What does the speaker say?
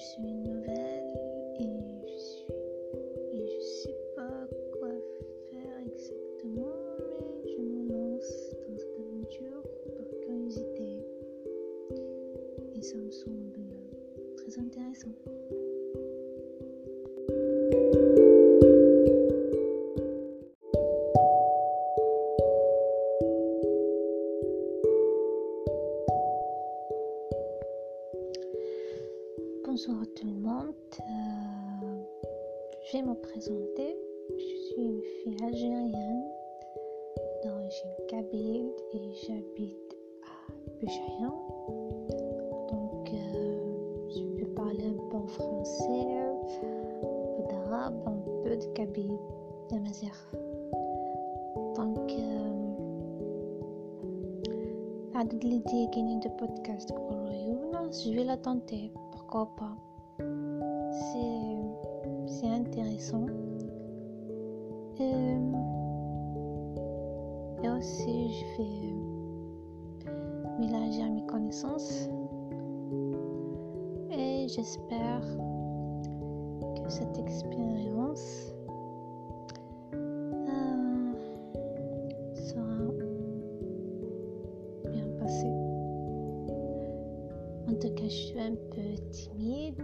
suis nouvelle et je suis et je sais pas quoi faire exactement, mais je me lance dans cette aventure par curiosité et ça me semble très intéressant. Bonsoir tout le monde. Euh, je vais me présenter. Je suis une fille algérienne d'origine kabyle et j'habite à Buchayan. Donc, euh, je peux parler un peu en français, un peu d'arabe, un peu de kabyle, de mazir. Donc, عدد الذي كاينين دو بودكاست كل عيون je vais la tenter c'est intéressant. Et, et aussi je vais mélanger mes connaissances. Et j'espère que cette expérience Cas, je suis un peu timide,